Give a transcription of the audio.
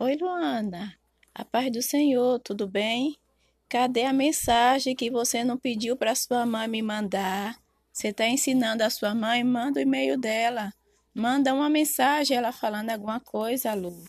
Oi, Luana. A paz do Senhor, tudo bem? Cadê a mensagem que você não pediu para sua mãe me mandar? Você está ensinando a sua mãe? Manda o e-mail dela. Manda uma mensagem ela falando alguma coisa, Lu.